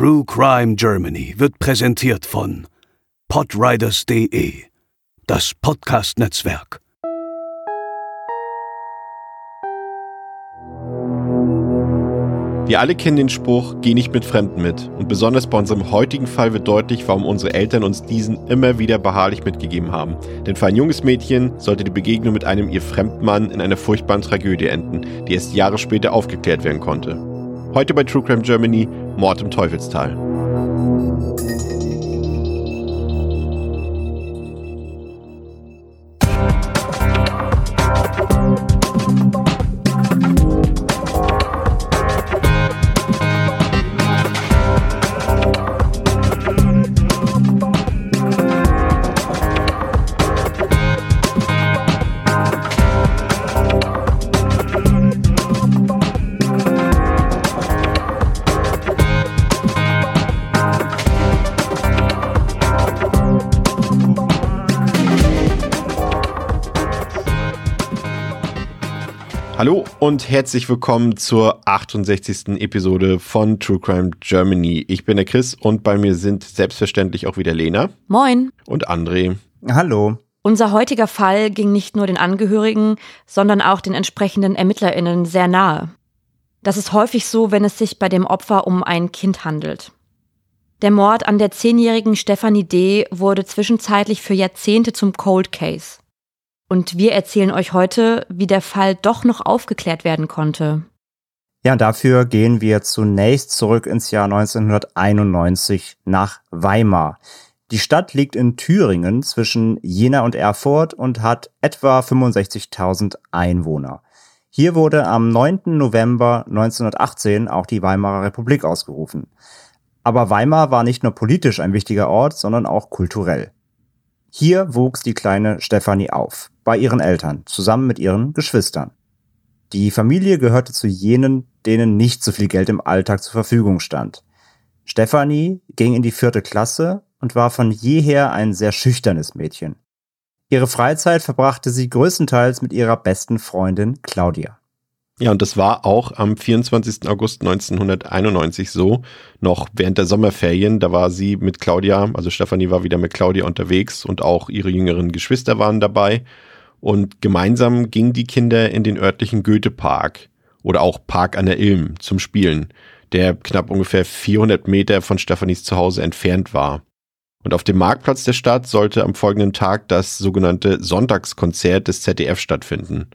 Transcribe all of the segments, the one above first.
True Crime Germany wird präsentiert von podriders.de, das Podcast-Netzwerk. Wir alle kennen den Spruch, geh nicht mit Fremden mit. Und besonders bei unserem heutigen Fall wird deutlich, warum unsere Eltern uns diesen immer wieder beharrlich mitgegeben haben. Denn für ein junges Mädchen sollte die Begegnung mit einem ihr Fremdmann in einer furchtbaren Tragödie enden, die erst Jahre später aufgeklärt werden konnte. Heute bei True Crime Germany Mord im Teufelstal. Hallo und herzlich willkommen zur 68. Episode von True Crime Germany. Ich bin der Chris und bei mir sind selbstverständlich auch wieder Lena. Moin. Und André. Hallo. Unser heutiger Fall ging nicht nur den Angehörigen, sondern auch den entsprechenden ErmittlerInnen sehr nahe. Das ist häufig so, wenn es sich bei dem Opfer um ein Kind handelt. Der Mord an der zehnjährigen Stephanie D. wurde zwischenzeitlich für Jahrzehnte zum Cold Case. Und wir erzählen euch heute, wie der Fall doch noch aufgeklärt werden konnte. Ja, dafür gehen wir zunächst zurück ins Jahr 1991 nach Weimar. Die Stadt liegt in Thüringen zwischen Jena und Erfurt und hat etwa 65.000 Einwohner. Hier wurde am 9. November 1918 auch die Weimarer Republik ausgerufen. Aber Weimar war nicht nur politisch ein wichtiger Ort, sondern auch kulturell. Hier wuchs die kleine Stefanie auf, bei ihren Eltern, zusammen mit ihren Geschwistern. Die Familie gehörte zu jenen, denen nicht so viel Geld im Alltag zur Verfügung stand. Stefanie ging in die vierte Klasse und war von jeher ein sehr schüchternes Mädchen. Ihre Freizeit verbrachte sie größtenteils mit ihrer besten Freundin Claudia. Ja, und das war auch am 24. August 1991 so, noch während der Sommerferien. Da war sie mit Claudia, also Stefanie war wieder mit Claudia unterwegs und auch ihre jüngeren Geschwister waren dabei. Und gemeinsam gingen die Kinder in den örtlichen Goethe-Park oder auch Park an der Ilm zum Spielen, der knapp ungefähr 400 Meter von Stefanis Zuhause entfernt war. Und auf dem Marktplatz der Stadt sollte am folgenden Tag das sogenannte Sonntagskonzert des ZDF stattfinden.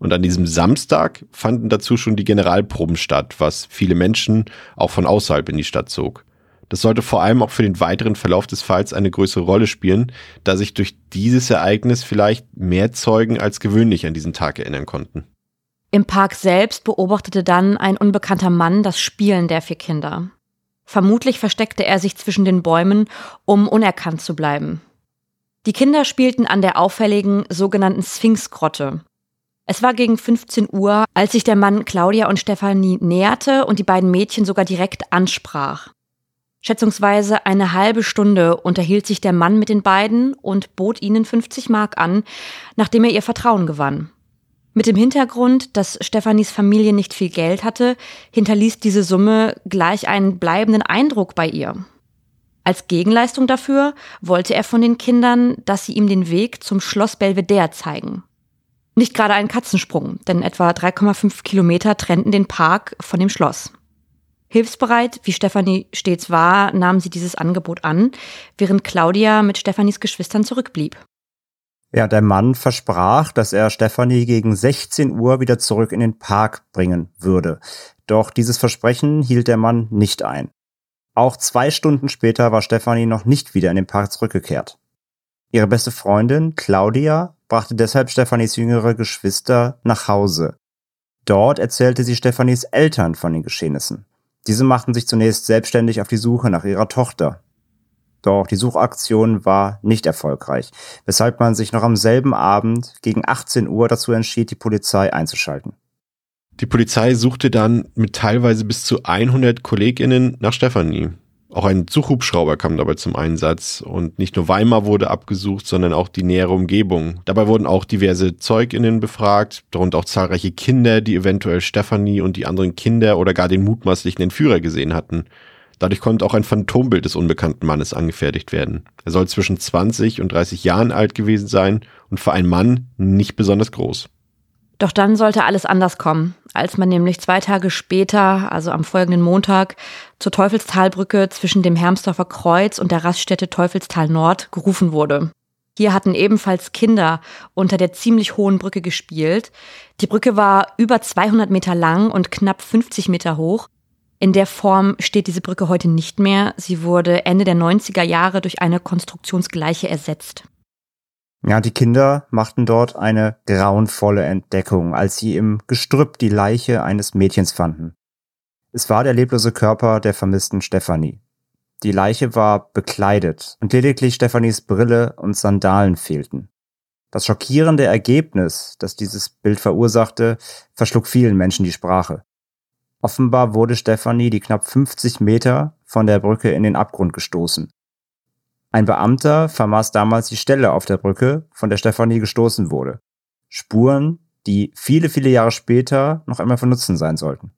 Und an diesem Samstag fanden dazu schon die Generalproben statt, was viele Menschen auch von außerhalb in die Stadt zog. Das sollte vor allem auch für den weiteren Verlauf des Falls eine größere Rolle spielen, da sich durch dieses Ereignis vielleicht mehr Zeugen als gewöhnlich an diesen Tag erinnern konnten. Im Park selbst beobachtete dann ein unbekannter Mann das Spielen der vier Kinder. Vermutlich versteckte er sich zwischen den Bäumen, um unerkannt zu bleiben. Die Kinder spielten an der auffälligen sogenannten Sphinxgrotte. Es war gegen 15 Uhr, als sich der Mann Claudia und Stefanie näherte und die beiden Mädchen sogar direkt ansprach. Schätzungsweise eine halbe Stunde unterhielt sich der Mann mit den beiden und bot ihnen 50 Mark an, nachdem er ihr Vertrauen gewann. Mit dem Hintergrund, dass Stefanis Familie nicht viel Geld hatte, hinterließ diese Summe gleich einen bleibenden Eindruck bei ihr. Als Gegenleistung dafür wollte er von den Kindern, dass sie ihm den Weg zum Schloss Belvedere zeigen. Nicht gerade ein Katzensprung, denn etwa 3,5 Kilometer trennten den Park von dem Schloss. Hilfsbereit, wie Stefanie stets war, nahm sie dieses Angebot an, während Claudia mit Stefanis Geschwistern zurückblieb. Ja, der Mann versprach, dass er Stefanie gegen 16 Uhr wieder zurück in den Park bringen würde. Doch dieses Versprechen hielt der Mann nicht ein. Auch zwei Stunden später war Stefanie noch nicht wieder in den Park zurückgekehrt. Ihre beste Freundin, Claudia, brachte deshalb Stefanis jüngere Geschwister nach Hause. Dort erzählte sie Stefanis Eltern von den Geschehnissen. Diese machten sich zunächst selbstständig auf die Suche nach ihrer Tochter. Doch die Suchaktion war nicht erfolgreich, weshalb man sich noch am selben Abend gegen 18 Uhr dazu entschied, die Polizei einzuschalten. Die Polizei suchte dann mit teilweise bis zu 100 KollegInnen nach Stefanie. Auch ein Suchhubschrauber kam dabei zum Einsatz und nicht nur Weimar wurde abgesucht, sondern auch die nähere Umgebung. Dabei wurden auch diverse ZeugInnen befragt, darunter auch zahlreiche Kinder, die eventuell Stefanie und die anderen Kinder oder gar den mutmaßlichen Entführer gesehen hatten. Dadurch konnte auch ein Phantombild des unbekannten Mannes angefertigt werden. Er soll zwischen 20 und 30 Jahren alt gewesen sein und für einen Mann nicht besonders groß. Doch dann sollte alles anders kommen, als man nämlich zwei Tage später, also am folgenden Montag, zur Teufelstalbrücke zwischen dem Hermsdorfer Kreuz und der Raststätte Teufelstal Nord gerufen wurde. Hier hatten ebenfalls Kinder unter der ziemlich hohen Brücke gespielt. Die Brücke war über 200 Meter lang und knapp 50 Meter hoch. In der Form steht diese Brücke heute nicht mehr. Sie wurde Ende der 90er Jahre durch eine konstruktionsgleiche ersetzt. Ja, die Kinder machten dort eine grauenvolle Entdeckung, als sie im Gestrüpp die Leiche eines Mädchens fanden. Es war der leblose Körper der vermissten Stephanie. Die Leiche war bekleidet und lediglich Stephanies Brille und Sandalen fehlten. Das schockierende Ergebnis, das dieses Bild verursachte, verschlug vielen Menschen die Sprache. Offenbar wurde Stephanie die knapp 50 Meter von der Brücke in den Abgrund gestoßen. Ein Beamter vermaß damals die Stelle auf der Brücke, von der Stephanie gestoßen wurde. Spuren, die viele, viele Jahre später noch einmal von Nutzen sein sollten.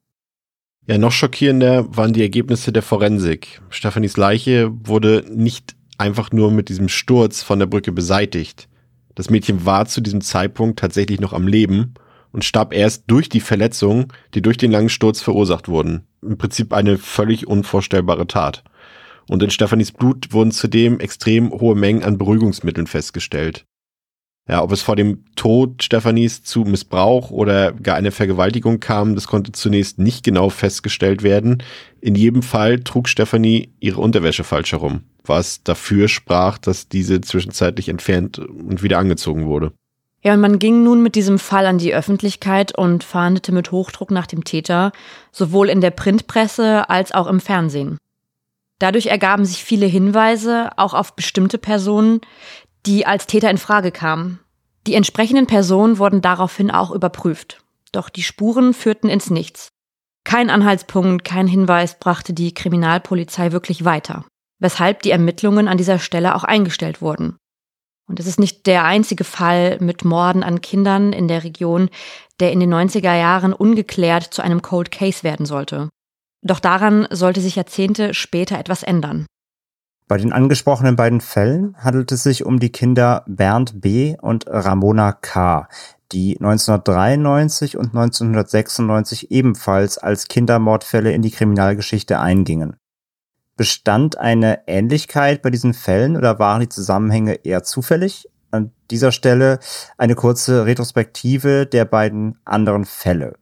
Ja, noch schockierender waren die Ergebnisse der Forensik. Stephanies Leiche wurde nicht einfach nur mit diesem Sturz von der Brücke beseitigt. Das Mädchen war zu diesem Zeitpunkt tatsächlich noch am Leben und starb erst durch die Verletzungen, die durch den langen Sturz verursacht wurden. Im Prinzip eine völlig unvorstellbare Tat. Und in Stephanies Blut wurden zudem extrem hohe Mengen an Beruhigungsmitteln festgestellt. Ja, ob es vor dem Tod Stephanies zu Missbrauch oder gar eine Vergewaltigung kam, das konnte zunächst nicht genau festgestellt werden. In jedem Fall trug Stephanie ihre Unterwäsche falsch herum, was dafür sprach, dass diese zwischenzeitlich entfernt und wieder angezogen wurde. Ja, und man ging nun mit diesem Fall an die Öffentlichkeit und fahndete mit Hochdruck nach dem Täter, sowohl in der Printpresse als auch im Fernsehen. Dadurch ergaben sich viele Hinweise auch auf bestimmte Personen, die als Täter in Frage kamen. Die entsprechenden Personen wurden daraufhin auch überprüft. Doch die Spuren führten ins Nichts. Kein Anhaltspunkt, kein Hinweis brachte die Kriminalpolizei wirklich weiter, weshalb die Ermittlungen an dieser Stelle auch eingestellt wurden. Und es ist nicht der einzige Fall mit Morden an Kindern in der Region, der in den 90er Jahren ungeklärt zu einem Cold Case werden sollte. Doch daran sollte sich Jahrzehnte später etwas ändern. Bei den angesprochenen beiden Fällen handelt es sich um die Kinder Bernd B. und Ramona K., die 1993 und 1996 ebenfalls als Kindermordfälle in die Kriminalgeschichte eingingen. Bestand eine Ähnlichkeit bei diesen Fällen oder waren die Zusammenhänge eher zufällig? An dieser Stelle eine kurze Retrospektive der beiden anderen Fälle.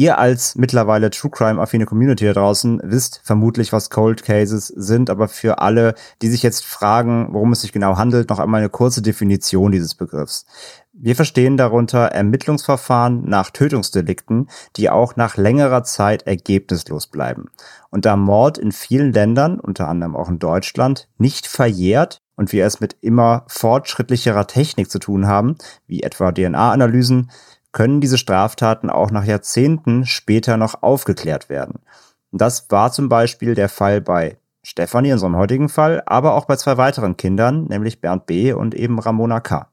Ihr als mittlerweile True Crime affine Community da draußen wisst vermutlich, was Cold Cases sind, aber für alle, die sich jetzt fragen, worum es sich genau handelt, noch einmal eine kurze Definition dieses Begriffs. Wir verstehen darunter Ermittlungsverfahren nach Tötungsdelikten, die auch nach längerer Zeit ergebnislos bleiben. Und da Mord in vielen Ländern, unter anderem auch in Deutschland, nicht verjährt und wir es mit immer fortschrittlicherer Technik zu tun haben, wie etwa DNA-Analysen, können diese Straftaten auch nach Jahrzehnten später noch aufgeklärt werden. Das war zum Beispiel der Fall bei Stefanie, unserem heutigen Fall, aber auch bei zwei weiteren Kindern, nämlich Bernd B. und eben Ramona K.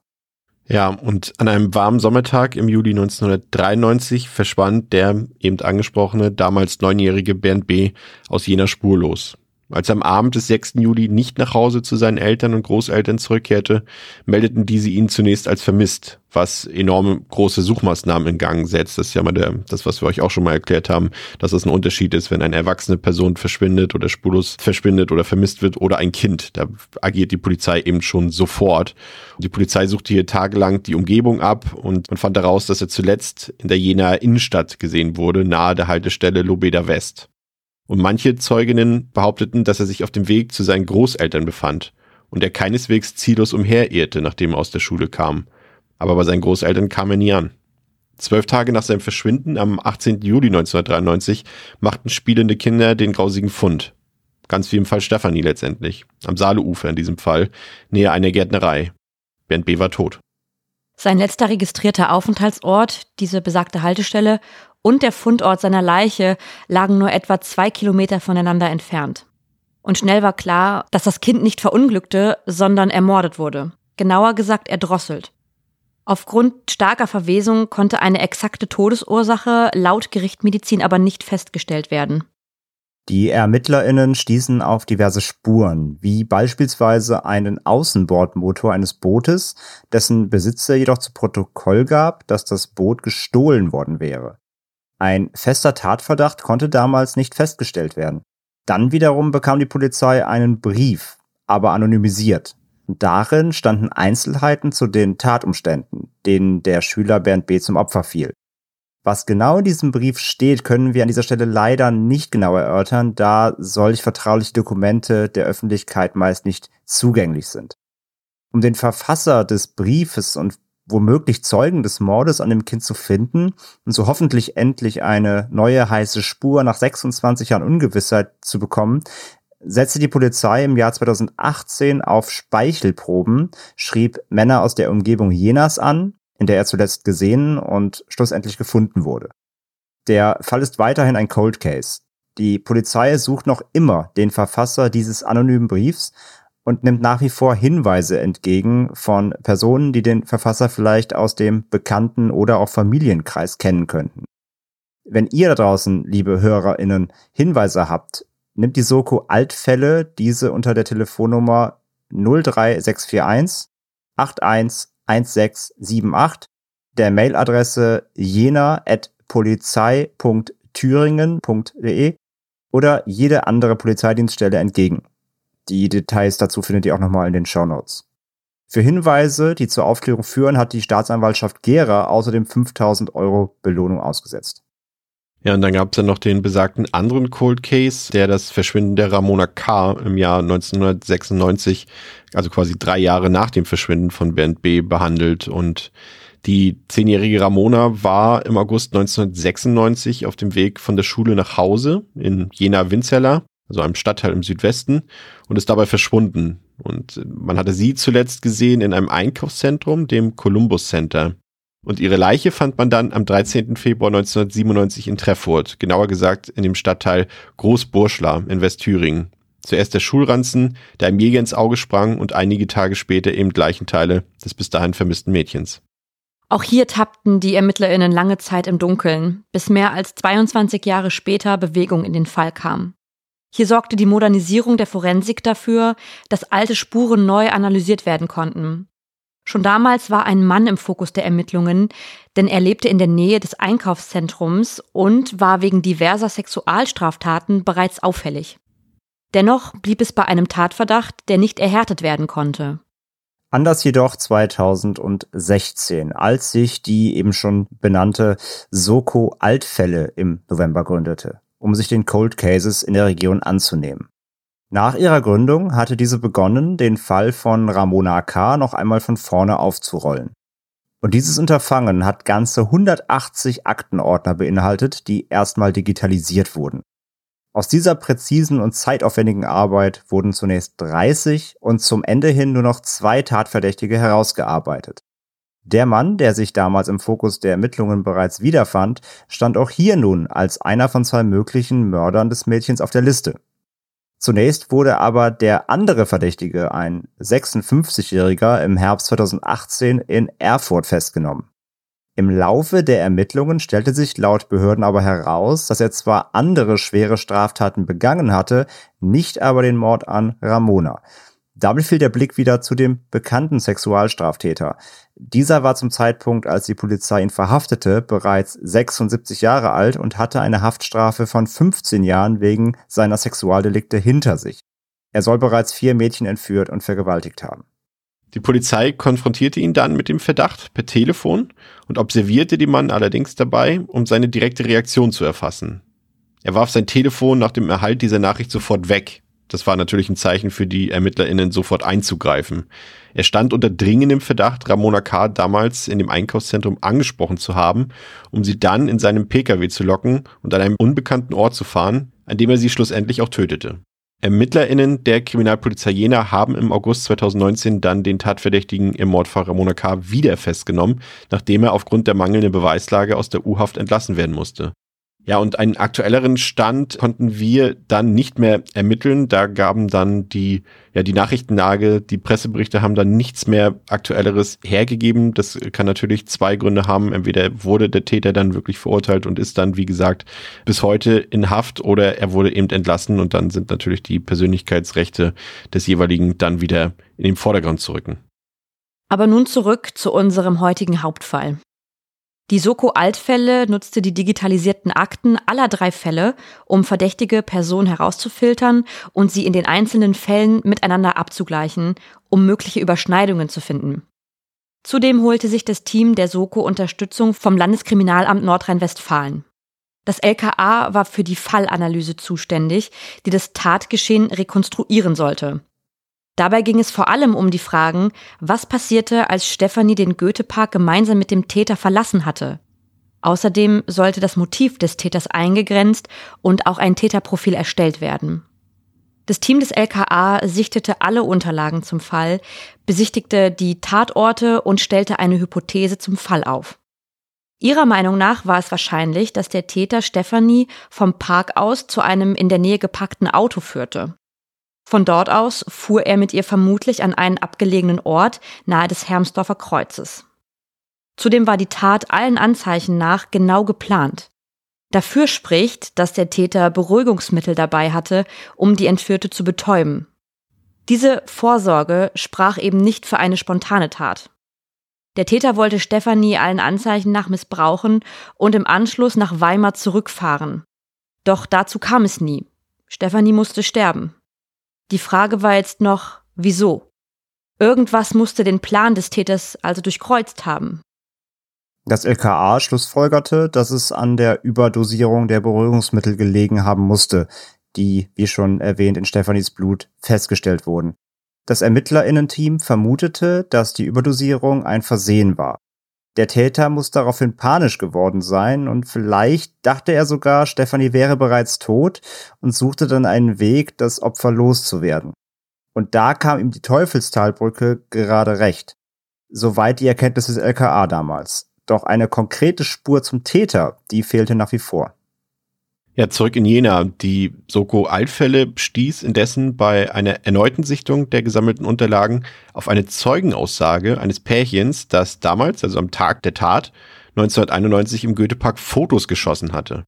Ja, und an einem warmen Sommertag im Juli 1993 verschwand der eben angesprochene, damals neunjährige Bernd B. aus jener spurlos. Als er am Abend des 6. Juli nicht nach Hause zu seinen Eltern und Großeltern zurückkehrte, meldeten diese ihn zunächst als vermisst, was enorme große Suchmaßnahmen in Gang setzt. Das ist ja mal der, das, was wir euch auch schon mal erklärt haben, dass es ein Unterschied ist, wenn eine erwachsene Person verschwindet oder spurlos verschwindet oder vermisst wird oder ein Kind. Da agiert die Polizei eben schon sofort. Die Polizei suchte hier tagelang die Umgebung ab und man fand heraus, dass er zuletzt in der Jenaer Innenstadt gesehen wurde, nahe der Haltestelle Lobeda West. Und manche Zeuginnen behaupteten, dass er sich auf dem Weg zu seinen Großeltern befand und er keineswegs ziellos umherirrte, nachdem er aus der Schule kam. Aber bei seinen Großeltern kam er nie an. Zwölf Tage nach seinem Verschwinden am 18. Juli 1993 machten spielende Kinder den grausigen Fund. Ganz wie im Fall Stefanie letztendlich. Am Saaleufer in diesem Fall, näher einer Gärtnerei. Bernd B. war tot. Sein letzter registrierter Aufenthaltsort, diese besagte Haltestelle, und der Fundort seiner Leiche lagen nur etwa zwei Kilometer voneinander entfernt. Und schnell war klar, dass das Kind nicht verunglückte, sondern ermordet wurde. Genauer gesagt erdrosselt. Aufgrund starker Verwesung konnte eine exakte Todesursache laut Gerichtmedizin aber nicht festgestellt werden. Die ErmittlerInnen stießen auf diverse Spuren, wie beispielsweise einen Außenbordmotor eines Bootes, dessen Besitzer jedoch zu Protokoll gab, dass das Boot gestohlen worden wäre. Ein fester Tatverdacht konnte damals nicht festgestellt werden. Dann wiederum bekam die Polizei einen Brief, aber anonymisiert. Darin standen Einzelheiten zu den Tatumständen, denen der Schüler Bernd B. zum Opfer fiel. Was genau in diesem Brief steht, können wir an dieser Stelle leider nicht genau erörtern, da solch vertrauliche Dokumente der Öffentlichkeit meist nicht zugänglich sind. Um den Verfasser des Briefes und womöglich Zeugen des Mordes an dem Kind zu finden und so hoffentlich endlich eine neue heiße Spur nach 26 Jahren Ungewissheit zu bekommen, setzte die Polizei im Jahr 2018 auf Speichelproben, schrieb Männer aus der Umgebung Jenas an in der er zuletzt gesehen und schlussendlich gefunden wurde. Der Fall ist weiterhin ein Cold Case. Die Polizei sucht noch immer den Verfasser dieses anonymen Briefs und nimmt nach wie vor Hinweise entgegen von Personen, die den Verfasser vielleicht aus dem Bekannten- oder auch Familienkreis kennen könnten. Wenn ihr da draußen, liebe HörerInnen, Hinweise habt, nimmt die Soko Altfälle diese unter der Telefonnummer 03641 81 1678, der Mailadresse jena.polizei.thüringen.de oder jede andere Polizeidienststelle entgegen. Die Details dazu findet ihr auch nochmal in den Show Notes. Für Hinweise, die zur Aufklärung führen, hat die Staatsanwaltschaft Gera außerdem 5000 Euro Belohnung ausgesetzt. Ja, und dann gab es ja noch den besagten anderen Cold Case, der das Verschwinden der Ramona K. im Jahr 1996, also quasi drei Jahre nach dem Verschwinden von Bernd B. behandelt. Und die zehnjährige Ramona war im August 1996 auf dem Weg von der Schule nach Hause in Jena-Winzerla, also einem Stadtteil im Südwesten, und ist dabei verschwunden. Und man hatte sie zuletzt gesehen in einem Einkaufszentrum, dem Columbus Center. Und ihre Leiche fand man dann am 13. Februar 1997 in Treffurt, genauer gesagt in dem Stadtteil Großburschla in Westthüringen. Zuerst der Schulranzen, der einem Jäger ins Auge sprang und einige Tage später eben Leichenteile des bis dahin vermissten Mädchens. Auch hier tappten die ErmittlerInnen lange Zeit im Dunkeln, bis mehr als 22 Jahre später Bewegung in den Fall kam. Hier sorgte die Modernisierung der Forensik dafür, dass alte Spuren neu analysiert werden konnten. Schon damals war ein Mann im Fokus der Ermittlungen, denn er lebte in der Nähe des Einkaufszentrums und war wegen diverser Sexualstraftaten bereits auffällig. Dennoch blieb es bei einem Tatverdacht, der nicht erhärtet werden konnte. Anders jedoch 2016, als sich die eben schon benannte Soko Altfälle im November gründete, um sich den Cold Cases in der Region anzunehmen. Nach ihrer Gründung hatte diese begonnen, den Fall von Ramona K. noch einmal von vorne aufzurollen. Und dieses Unterfangen hat ganze 180 Aktenordner beinhaltet, die erstmal digitalisiert wurden. Aus dieser präzisen und zeitaufwendigen Arbeit wurden zunächst 30 und zum Ende hin nur noch zwei Tatverdächtige herausgearbeitet. Der Mann, der sich damals im Fokus der Ermittlungen bereits wiederfand, stand auch hier nun als einer von zwei möglichen Mördern des Mädchens auf der Liste. Zunächst wurde aber der andere Verdächtige, ein 56-Jähriger, im Herbst 2018 in Erfurt festgenommen. Im Laufe der Ermittlungen stellte sich laut Behörden aber heraus, dass er zwar andere schwere Straftaten begangen hatte, nicht aber den Mord an Ramona. Damit fiel der Blick wieder zu dem bekannten Sexualstraftäter. Dieser war zum Zeitpunkt, als die Polizei ihn verhaftete, bereits 76 Jahre alt und hatte eine Haftstrafe von 15 Jahren wegen seiner Sexualdelikte hinter sich. Er soll bereits vier Mädchen entführt und vergewaltigt haben. Die Polizei konfrontierte ihn dann mit dem Verdacht per Telefon und observierte den Mann allerdings dabei, um seine direkte Reaktion zu erfassen. Er warf sein Telefon nach dem Erhalt dieser Nachricht sofort weg das war natürlich ein Zeichen für die ErmittlerInnen, sofort einzugreifen. Er stand unter dringendem Verdacht, Ramona K. damals in dem Einkaufszentrum angesprochen zu haben, um sie dann in seinem Pkw zu locken und an einem unbekannten Ort zu fahren, an dem er sie schlussendlich auch tötete. ErmittlerInnen der Kriminalpolizei Jena haben im August 2019 dann den Tatverdächtigen im Mordfall Ramona K. wieder festgenommen, nachdem er aufgrund der mangelnden Beweislage aus der U-Haft entlassen werden musste. Ja, und einen aktuelleren Stand konnten wir dann nicht mehr ermitteln. Da gaben dann die, ja, die Nachrichtenlage, die Presseberichte haben dann nichts mehr Aktuelleres hergegeben. Das kann natürlich zwei Gründe haben. Entweder wurde der Täter dann wirklich verurteilt und ist dann, wie gesagt, bis heute in Haft oder er wurde eben entlassen und dann sind natürlich die Persönlichkeitsrechte des jeweiligen dann wieder in den Vordergrund zu rücken. Aber nun zurück zu unserem heutigen Hauptfall. Die Soko-Altfälle nutzte die digitalisierten Akten aller drei Fälle, um verdächtige Personen herauszufiltern und sie in den einzelnen Fällen miteinander abzugleichen, um mögliche Überschneidungen zu finden. Zudem holte sich das Team der Soko Unterstützung vom Landeskriminalamt Nordrhein-Westfalen. Das LKA war für die Fallanalyse zuständig, die das Tatgeschehen rekonstruieren sollte. Dabei ging es vor allem um die Fragen, was passierte, als Stefanie den Goethepark gemeinsam mit dem Täter verlassen hatte. Außerdem sollte das Motiv des Täters eingegrenzt und auch ein Täterprofil erstellt werden. Das Team des LKA sichtete alle Unterlagen zum Fall, besichtigte die Tatorte und stellte eine Hypothese zum Fall auf. Ihrer Meinung nach war es wahrscheinlich, dass der Täter Stefanie vom Park aus zu einem in der Nähe geparkten Auto führte. Von dort aus fuhr er mit ihr vermutlich an einen abgelegenen Ort nahe des Hermsdorfer Kreuzes. Zudem war die Tat allen Anzeichen nach genau geplant. Dafür spricht, dass der Täter Beruhigungsmittel dabei hatte, um die Entführte zu betäuben. Diese Vorsorge sprach eben nicht für eine spontane Tat. Der Täter wollte Stefanie allen Anzeichen nach missbrauchen und im Anschluss nach Weimar zurückfahren. Doch dazu kam es nie. Stefanie musste sterben. Die Frage war jetzt noch, wieso? Irgendwas musste den Plan des Täters also durchkreuzt haben. Das LKA schlussfolgerte, dass es an der Überdosierung der Beruhigungsmittel gelegen haben musste, die, wie schon erwähnt, in Stefanis Blut festgestellt wurden. Das Ermittlerinnenteam vermutete, dass die Überdosierung ein Versehen war. Der Täter muss daraufhin panisch geworden sein und vielleicht dachte er sogar, Stefanie wäre bereits tot und suchte dann einen Weg, das Opfer loszuwerden. Und da kam ihm die Teufelstalbrücke gerade recht. Soweit die Erkenntnis des LKA damals. Doch eine konkrete Spur zum Täter, die fehlte nach wie vor. Ja, zurück in Jena. Die Soko-Altfälle stieß indessen bei einer erneuten Sichtung der gesammelten Unterlagen auf eine Zeugenaussage eines Pärchens, das damals, also am Tag der Tat, 1991 im Goethepark Fotos geschossen hatte.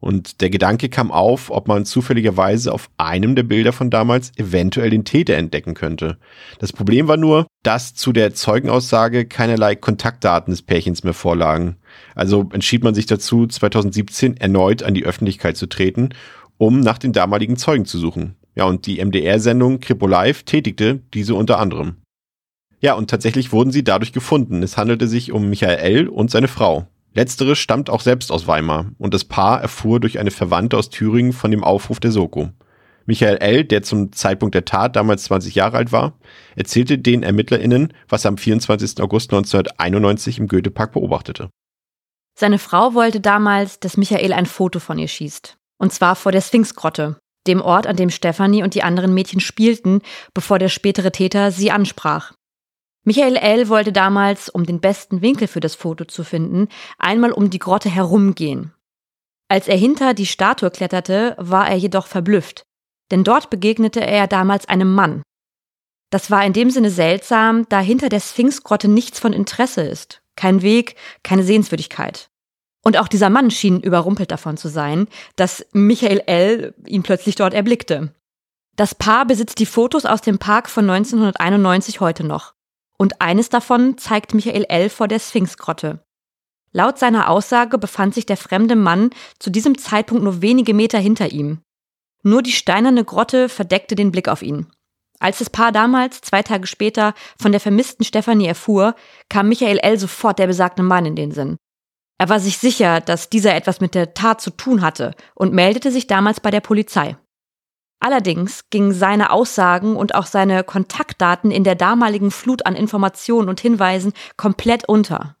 Und der Gedanke kam auf, ob man zufälligerweise auf einem der Bilder von damals eventuell den Täter entdecken könnte. Das Problem war nur, dass zu der Zeugenaussage keinerlei Kontaktdaten des Pärchens mehr vorlagen. Also entschied man sich dazu, 2017 erneut an die Öffentlichkeit zu treten, um nach den damaligen Zeugen zu suchen. Ja, und die MDR-Sendung Kripo Live tätigte diese unter anderem. Ja, und tatsächlich wurden sie dadurch gefunden. Es handelte sich um Michael L. und seine Frau. Letztere stammt auch selbst aus Weimar und das Paar erfuhr durch eine Verwandte aus Thüringen von dem Aufruf der Soko. Michael L., der zum Zeitpunkt der Tat damals 20 Jahre alt war, erzählte den ErmittlerInnen, was er am 24. August 1991 im Goethepark beobachtete. Seine Frau wollte damals, dass Michael ein Foto von ihr schießt. Und zwar vor der Sphinxgrotte, dem Ort, an dem Stefanie und die anderen Mädchen spielten, bevor der spätere Täter sie ansprach. Michael L. wollte damals, um den besten Winkel für das Foto zu finden, einmal um die Grotte herumgehen. Als er hinter die Statue kletterte, war er jedoch verblüfft, denn dort begegnete er damals einem Mann. Das war in dem Sinne seltsam, da hinter der Sphinxgrotte nichts von Interesse ist, kein Weg, keine Sehenswürdigkeit. Und auch dieser Mann schien überrumpelt davon zu sein, dass Michael L. ihn plötzlich dort erblickte. Das Paar besitzt die Fotos aus dem Park von 1991 heute noch und eines davon zeigt Michael L. vor der Sphinxgrotte. Laut seiner Aussage befand sich der fremde Mann zu diesem Zeitpunkt nur wenige Meter hinter ihm. Nur die steinerne Grotte verdeckte den Blick auf ihn. Als das Paar damals, zwei Tage später, von der vermissten Stefanie erfuhr, kam Michael L. sofort der besagte Mann in den Sinn. Er war sich sicher, dass dieser etwas mit der Tat zu tun hatte und meldete sich damals bei der Polizei. Allerdings gingen seine Aussagen und auch seine Kontaktdaten in der damaligen Flut an Informationen und Hinweisen komplett unter.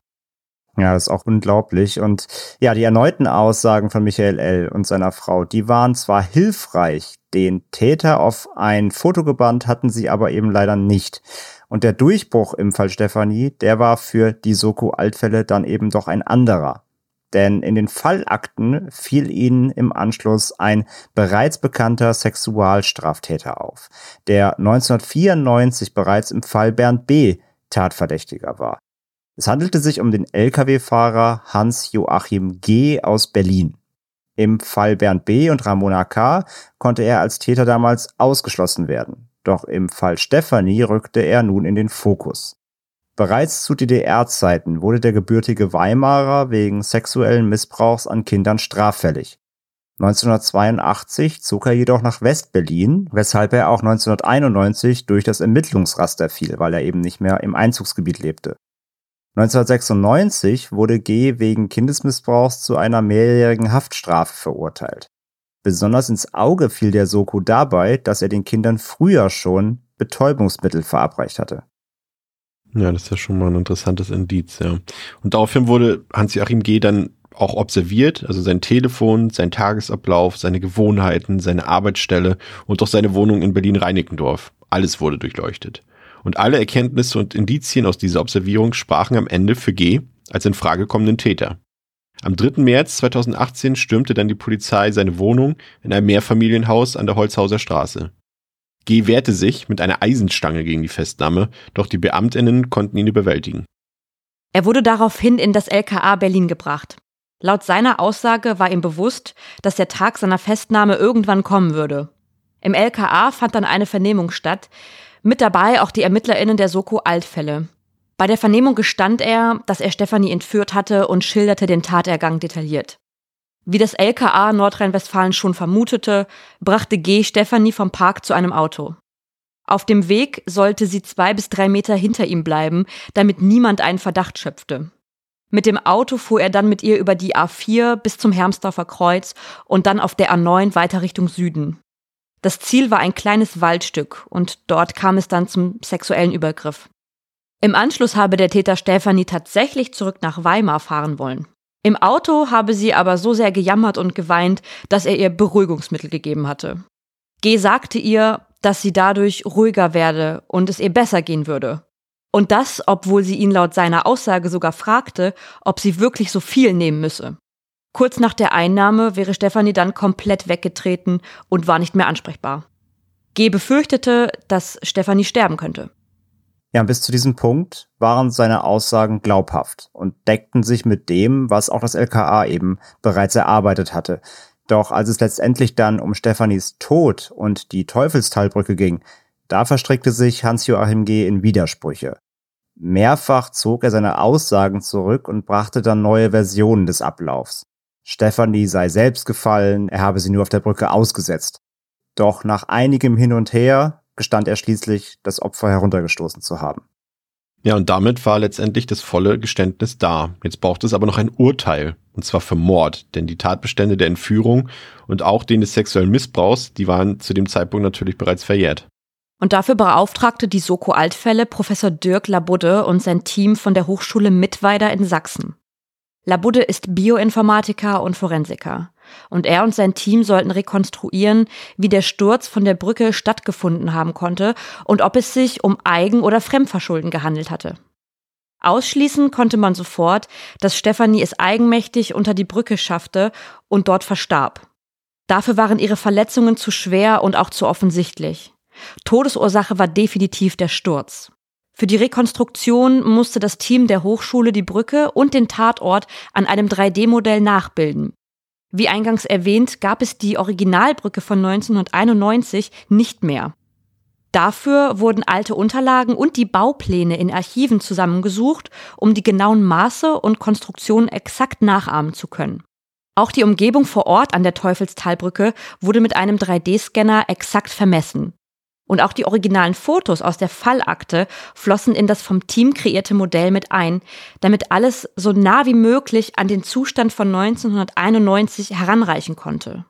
Ja, das ist auch unglaublich. Und ja, die erneuten Aussagen von Michael L. und seiner Frau, die waren zwar hilfreich, den Täter auf ein Foto gebannt hatten sie aber eben leider nicht. Und der Durchbruch im Fall Stefanie, der war für die Soko-Altfälle dann eben doch ein anderer. Denn in den Fallakten fiel ihnen im Anschluss ein bereits bekannter Sexualstraftäter auf, der 1994 bereits im Fall Bernd B. Tatverdächtiger war. Es handelte sich um den Lkw-Fahrer Hans-Joachim G. aus Berlin. Im Fall Bernd B. und Ramona K. konnte er als Täter damals ausgeschlossen werden. Doch im Fall Stefanie rückte er nun in den Fokus. Bereits zu DDR-Zeiten wurde der gebürtige Weimarer wegen sexuellen Missbrauchs an Kindern straffällig. 1982 zog er jedoch nach West-Berlin, weshalb er auch 1991 durch das Ermittlungsraster fiel, weil er eben nicht mehr im Einzugsgebiet lebte. 1996 wurde G wegen Kindesmissbrauchs zu einer mehrjährigen Haftstrafe verurteilt. Besonders ins Auge fiel der Soko dabei, dass er den Kindern früher schon Betäubungsmittel verabreicht hatte. Ja, das ist ja schon mal ein interessantes Indiz, ja. Und daraufhin wurde Hans-Joachim G. dann auch observiert, also sein Telefon, sein Tagesablauf, seine Gewohnheiten, seine Arbeitsstelle und auch seine Wohnung in Berlin-Reinickendorf. Alles wurde durchleuchtet. Und alle Erkenntnisse und Indizien aus dieser Observierung sprachen am Ende für G. als in Frage kommenden Täter. Am 3. März 2018 stürmte dann die Polizei seine Wohnung in einem Mehrfamilienhaus an der Holzhauser Straße. G. wehrte sich mit einer Eisenstange gegen die Festnahme, doch die Beamtinnen konnten ihn überwältigen. Er wurde daraufhin in das LKA Berlin gebracht. Laut seiner Aussage war ihm bewusst, dass der Tag seiner Festnahme irgendwann kommen würde. Im LKA fand dann eine Vernehmung statt, mit dabei auch die ErmittlerInnen der Soko Altfälle. Bei der Vernehmung gestand er, dass er Stefanie entführt hatte und schilderte den Tatergang detailliert. Wie das LKA Nordrhein-Westfalen schon vermutete, brachte G. Stefanie vom Park zu einem Auto. Auf dem Weg sollte sie zwei bis drei Meter hinter ihm bleiben, damit niemand einen Verdacht schöpfte. Mit dem Auto fuhr er dann mit ihr über die A4 bis zum Hermsdorfer Kreuz und dann auf der A9 weiter Richtung Süden. Das Ziel war ein kleines Waldstück und dort kam es dann zum sexuellen Übergriff. Im Anschluss habe der Täter Stefanie tatsächlich zurück nach Weimar fahren wollen. Im Auto habe sie aber so sehr gejammert und geweint, dass er ihr Beruhigungsmittel gegeben hatte. G sagte ihr, dass sie dadurch ruhiger werde und es ihr besser gehen würde. Und das, obwohl sie ihn laut seiner Aussage sogar fragte, ob sie wirklich so viel nehmen müsse. Kurz nach der Einnahme wäre Stefanie dann komplett weggetreten und war nicht mehr ansprechbar. G befürchtete, dass Stefanie sterben könnte. Ja, bis zu diesem Punkt waren seine Aussagen glaubhaft und deckten sich mit dem, was auch das LKA eben bereits erarbeitet hatte. Doch als es letztendlich dann um Stefanis Tod und die Teufelstalbrücke ging, da verstrickte sich Hans-Joachim G. in Widersprüche. Mehrfach zog er seine Aussagen zurück und brachte dann neue Versionen des Ablaufs. Stephanie sei selbst gefallen, er habe sie nur auf der Brücke ausgesetzt. Doch nach einigem Hin und Her gestand er schließlich, das Opfer heruntergestoßen zu haben. Ja, und damit war letztendlich das volle Geständnis da. Jetzt braucht es aber noch ein Urteil, und zwar für Mord, denn die Tatbestände der Entführung und auch den des sexuellen Missbrauchs, die waren zu dem Zeitpunkt natürlich bereits verjährt. Und dafür beauftragte die Soko Altfälle Professor Dirk Labudde und sein Team von der Hochschule Mittweida in Sachsen. Labudde ist Bioinformatiker und Forensiker. Und er und sein Team sollten rekonstruieren, wie der Sturz von der Brücke stattgefunden haben konnte und ob es sich um Eigen- oder Fremdverschulden gehandelt hatte. Ausschließen konnte man sofort, dass Stefanie es eigenmächtig unter die Brücke schaffte und dort verstarb. Dafür waren ihre Verletzungen zu schwer und auch zu offensichtlich. Todesursache war definitiv der Sturz. Für die Rekonstruktion musste das Team der Hochschule die Brücke und den Tatort an einem 3D-Modell nachbilden. Wie eingangs erwähnt, gab es die Originalbrücke von 1991 nicht mehr. Dafür wurden alte Unterlagen und die Baupläne in Archiven zusammengesucht, um die genauen Maße und Konstruktionen exakt nachahmen zu können. Auch die Umgebung vor Ort an der Teufelstalbrücke wurde mit einem 3D-Scanner exakt vermessen. Und auch die originalen Fotos aus der Fallakte flossen in das vom Team kreierte Modell mit ein, damit alles so nah wie möglich an den Zustand von 1991 heranreichen konnte.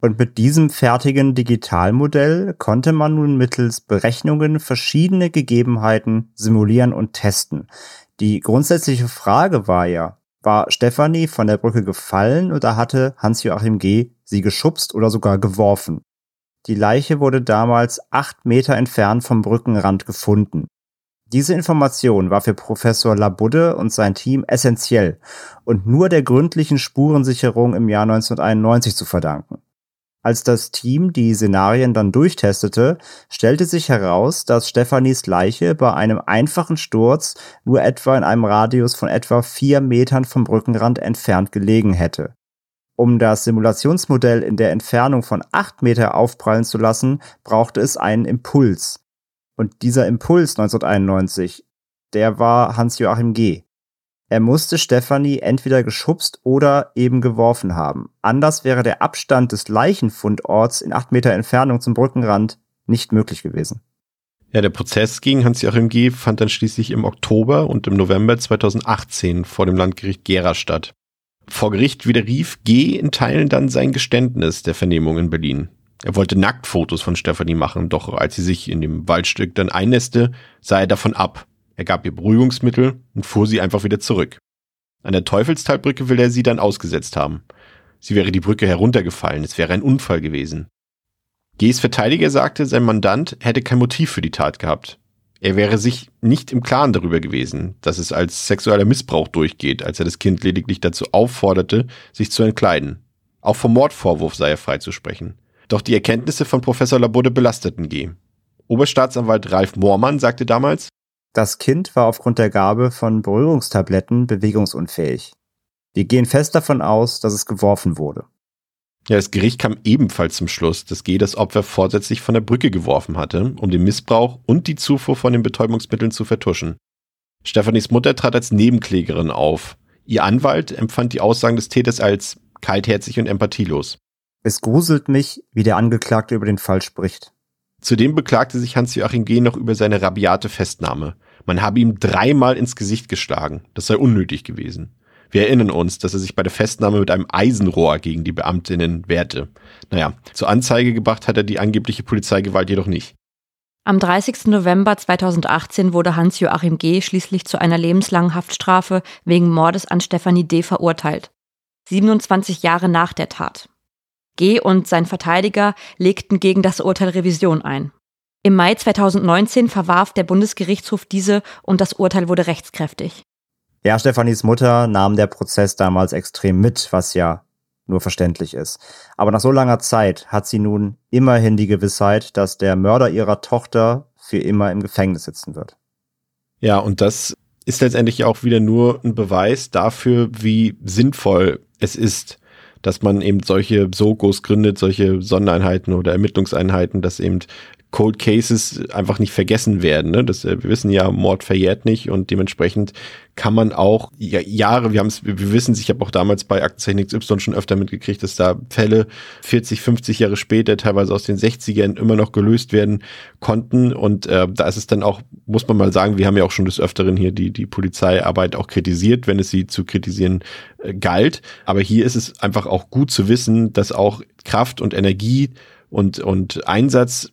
Und mit diesem fertigen Digitalmodell konnte man nun mittels Berechnungen verschiedene Gegebenheiten simulieren und testen. Die grundsätzliche Frage war ja, war Stefanie von der Brücke gefallen oder hatte Hans-Joachim G. sie geschubst oder sogar geworfen? Die Leiche wurde damals acht Meter entfernt vom Brückenrand gefunden. Diese Information war für Professor Labudde und sein Team essentiell und nur der gründlichen Spurensicherung im Jahr 1991 zu verdanken. Als das Team die Szenarien dann durchtestete, stellte sich heraus, dass Stephanies Leiche bei einem einfachen Sturz nur etwa in einem Radius von etwa vier Metern vom Brückenrand entfernt gelegen hätte. Um das Simulationsmodell in der Entfernung von acht Meter aufprallen zu lassen, brauchte es einen Impuls. Und dieser Impuls 1991, der war Hans-Joachim G. Er musste Stephanie entweder geschubst oder eben geworfen haben. Anders wäre der Abstand des Leichenfundorts in acht Meter Entfernung zum Brückenrand nicht möglich gewesen. Ja, der Prozess gegen Hans-Joachim G. fand dann schließlich im Oktober und im November 2018 vor dem Landgericht Gera statt. Vor Gericht widerrief G. in Teilen dann sein Geständnis der Vernehmung in Berlin. Er wollte Nacktfotos von Stephanie machen, doch als sie sich in dem Waldstück dann einnässte, sah er davon ab er gab ihr Beruhigungsmittel und fuhr sie einfach wieder zurück. An der Teufelstalbrücke will er sie dann ausgesetzt haben. Sie wäre die Brücke heruntergefallen, es wäre ein Unfall gewesen. G.s Verteidiger sagte, sein Mandant hätte kein Motiv für die Tat gehabt. Er wäre sich nicht im Klaren darüber gewesen, dass es als sexueller Missbrauch durchgeht, als er das Kind lediglich dazu aufforderte, sich zu entkleiden. Auch vom Mordvorwurf sei er freizusprechen. Doch die Erkenntnisse von Professor Labode belasteten G. Oberstaatsanwalt Ralf Moormann sagte damals, das Kind war aufgrund der Gabe von Berührungstabletten bewegungsunfähig. Wir gehen fest davon aus, dass es geworfen wurde. Ja, das Gericht kam ebenfalls zum Schluss, dass G das Opfer vorsätzlich von der Brücke geworfen hatte, um den Missbrauch und die Zufuhr von den Betäubungsmitteln zu vertuschen. Stephanies Mutter trat als Nebenklägerin auf. Ihr Anwalt empfand die Aussagen des Täters als kaltherzig und empathielos. Es gruselt mich, wie der Angeklagte über den Fall spricht. Zudem beklagte sich Hans-Joachim G. noch über seine rabiate Festnahme. Man habe ihm dreimal ins Gesicht geschlagen. Das sei unnötig gewesen. Wir erinnern uns, dass er sich bei der Festnahme mit einem Eisenrohr gegen die Beamtinnen wehrte. Naja, zur Anzeige gebracht hat er die angebliche Polizeigewalt jedoch nicht. Am 30. November 2018 wurde Hans-Joachim G. schließlich zu einer lebenslangen Haftstrafe wegen Mordes an Stefanie D. verurteilt. 27 Jahre nach der Tat. G. und sein Verteidiger legten gegen das Urteil Revision ein. Im Mai 2019 verwarf der Bundesgerichtshof diese und das Urteil wurde rechtskräftig. Ja, Stefanis Mutter nahm der Prozess damals extrem mit, was ja nur verständlich ist. Aber nach so langer Zeit hat sie nun immerhin die Gewissheit, dass der Mörder ihrer Tochter für immer im Gefängnis sitzen wird. Ja, und das ist letztendlich auch wieder nur ein Beweis dafür, wie sinnvoll es ist, dass man eben solche Sogos gründet, solche Sondereinheiten oder Ermittlungseinheiten, dass eben Cold Cases einfach nicht vergessen werden. Ne? Das, äh, wir wissen ja, Mord verjährt nicht und dementsprechend kann man auch ja, Jahre, wir haben es, wir wissen, ich habe auch damals bei Aktenzeichen XY schon öfter mitgekriegt, dass da Fälle 40, 50 Jahre später, teilweise aus den 60ern, immer noch gelöst werden konnten. Und äh, da ist es dann auch, muss man mal sagen, wir haben ja auch schon des Öfteren hier die, die Polizeiarbeit auch kritisiert, wenn es sie zu kritisieren äh, galt. Aber hier ist es einfach auch gut zu wissen, dass auch Kraft und Energie und, und Einsatz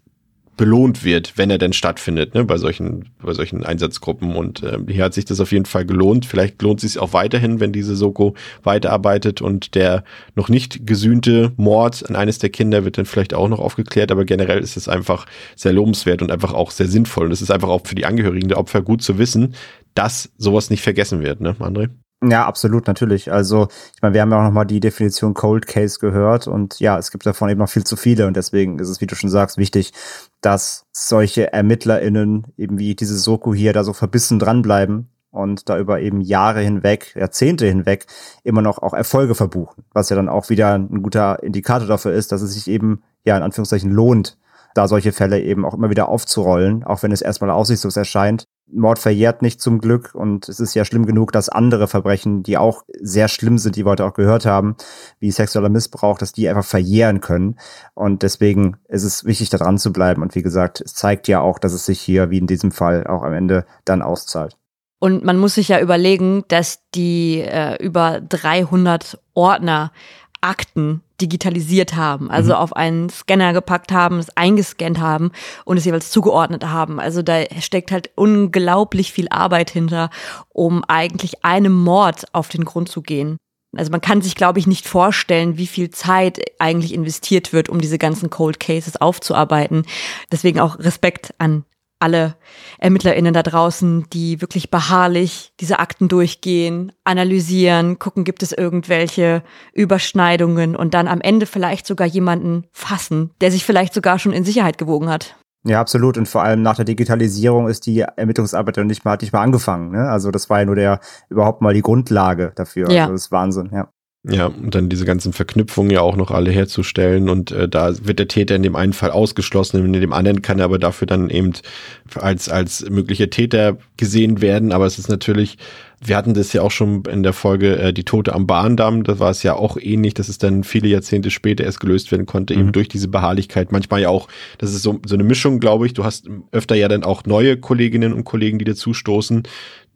belohnt wird, wenn er denn stattfindet, ne, bei solchen, bei solchen Einsatzgruppen. Und äh, hier hat sich das auf jeden Fall gelohnt. Vielleicht lohnt es sich auch weiterhin, wenn diese Soko weiterarbeitet und der noch nicht gesühnte Mord an eines der Kinder wird dann vielleicht auch noch aufgeklärt. Aber generell ist es einfach sehr lobenswert und einfach auch sehr sinnvoll. Und es ist einfach auch für die Angehörigen der Opfer gut zu wissen, dass sowas nicht vergessen wird, ne, André? Ja, absolut, natürlich. Also, ich meine, wir haben ja auch nochmal die Definition Cold Case gehört und ja, es gibt davon eben noch viel zu viele und deswegen ist es, wie du schon sagst, wichtig, dass solche ErmittlerInnen eben wie diese Soko hier da so verbissen dranbleiben und da über eben Jahre hinweg, Jahrzehnte hinweg immer noch auch Erfolge verbuchen, was ja dann auch wieder ein guter Indikator dafür ist, dass es sich eben ja in Anführungszeichen lohnt, da solche Fälle eben auch immer wieder aufzurollen, auch wenn es erstmal aussichtslos erscheint. Mord verjährt nicht zum Glück und es ist ja schlimm genug, dass andere Verbrechen, die auch sehr schlimm sind, die wir heute auch gehört haben, wie sexueller Missbrauch, dass die einfach verjähren können. Und deswegen ist es wichtig, da dran zu bleiben. Und wie gesagt, es zeigt ja auch, dass es sich hier, wie in diesem Fall, auch am Ende dann auszahlt. Und man muss sich ja überlegen, dass die äh, über 300 Ordner Akten digitalisiert haben, also mhm. auf einen Scanner gepackt haben, es eingescannt haben und es jeweils zugeordnet haben. Also da steckt halt unglaublich viel Arbeit hinter, um eigentlich einem Mord auf den Grund zu gehen. Also man kann sich, glaube ich, nicht vorstellen, wie viel Zeit eigentlich investiert wird, um diese ganzen Cold Cases aufzuarbeiten. Deswegen auch Respekt an alle ErmittlerInnen da draußen, die wirklich beharrlich diese Akten durchgehen, analysieren, gucken, gibt es irgendwelche Überschneidungen und dann am Ende vielleicht sogar jemanden fassen, der sich vielleicht sogar schon in Sicherheit gewogen hat. Ja, absolut. Und vor allem nach der Digitalisierung ist die Ermittlungsarbeit dann nicht mal, hat nicht mal angefangen. Ne? Also das war ja nur der überhaupt mal die Grundlage dafür. Ja. Also das ist Wahnsinn, ja. Ja, und dann diese ganzen Verknüpfungen ja auch noch alle herzustellen und äh, da wird der Täter in dem einen Fall ausgeschlossen, in dem anderen kann er aber dafür dann eben als, als möglicher Täter gesehen werden, aber es ist natürlich wir hatten das ja auch schon in der Folge äh, Die Tote am Bahndamm, da war es ja auch ähnlich, dass es dann viele Jahrzehnte später erst gelöst werden konnte, mhm. eben durch diese Beharrlichkeit. Manchmal ja auch, das ist so, so eine Mischung, glaube ich. Du hast öfter ja dann auch neue Kolleginnen und Kollegen, die dazustoßen,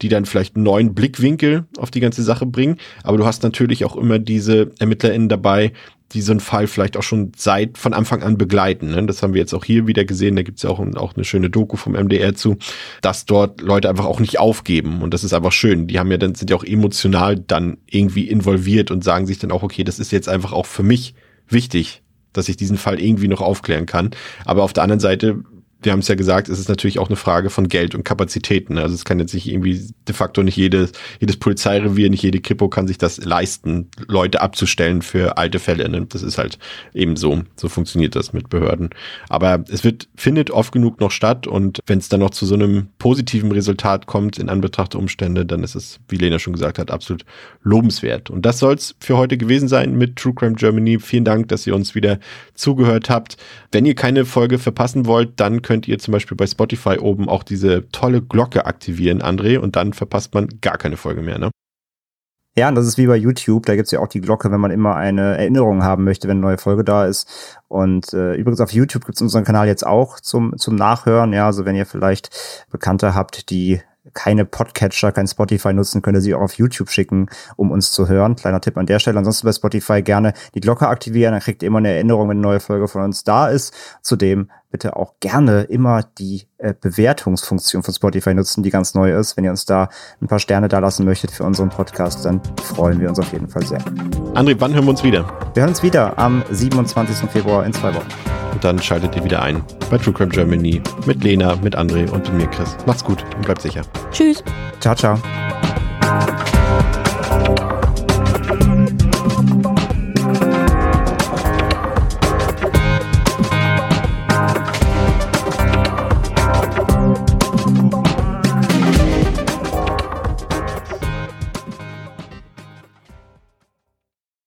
die dann vielleicht einen neuen Blickwinkel auf die ganze Sache bringen. Aber du hast natürlich auch immer diese ErmittlerInnen dabei, die so einen Fall vielleicht auch schon seit von Anfang an begleiten. Ne? Das haben wir jetzt auch hier wieder gesehen. Da gibt's ja auch, auch eine schöne Doku vom MDR zu, dass dort Leute einfach auch nicht aufgeben. Und das ist einfach schön. Die haben ja dann, sind ja auch emotional dann irgendwie involviert und sagen sich dann auch, okay, das ist jetzt einfach auch für mich wichtig, dass ich diesen Fall irgendwie noch aufklären kann. Aber auf der anderen Seite wir haben es ja gesagt, es ist natürlich auch eine Frage von Geld und Kapazitäten. Also es kann jetzt nicht irgendwie de facto nicht jedes, jedes Polizeirevier, nicht jede Kripo kann sich das leisten, Leute abzustellen für alte Fälle. Ne? Das ist halt eben so. So funktioniert das mit Behörden. Aber es wird, findet oft genug noch statt und wenn es dann noch zu so einem positiven Resultat kommt in Anbetracht der Umstände, dann ist es, wie Lena schon gesagt hat, absolut lobenswert. Und das soll es für heute gewesen sein mit True Crime Germany. Vielen Dank, dass ihr uns wieder zugehört habt. Wenn ihr keine Folge verpassen wollt, dann könnt könnt ihr zum Beispiel bei Spotify oben auch diese tolle Glocke aktivieren, André, und dann verpasst man gar keine Folge mehr, ne? Ja, und das ist wie bei YouTube, da gibt's ja auch die Glocke, wenn man immer eine Erinnerung haben möchte, wenn eine neue Folge da ist. Und äh, übrigens auf YouTube gibt's unseren Kanal jetzt auch zum, zum Nachhören. Ja, also wenn ihr vielleicht Bekannte habt, die keine Podcatcher, kein Spotify nutzen, könnt ihr sie auch auf YouTube schicken, um uns zu hören. Kleiner Tipp an der Stelle. Ansonsten bei Spotify gerne die Glocke aktivieren, dann kriegt ihr immer eine Erinnerung, wenn eine neue Folge von uns da ist. Zudem bitte auch gerne immer die äh, Bewertungsfunktion von Spotify nutzen, die ganz neu ist. Wenn ihr uns da ein paar Sterne da lassen möchtet für unseren Podcast, dann freuen wir uns auf jeden Fall sehr. André, wann hören wir uns wieder? Wir hören uns wieder am 27. Februar in zwei Wochen dann schaltet ihr wieder ein bei True Crime Germany mit Lena, mit André und mit mir, Chris. Macht's gut und bleibt sicher. Tschüss. Ciao, ciao.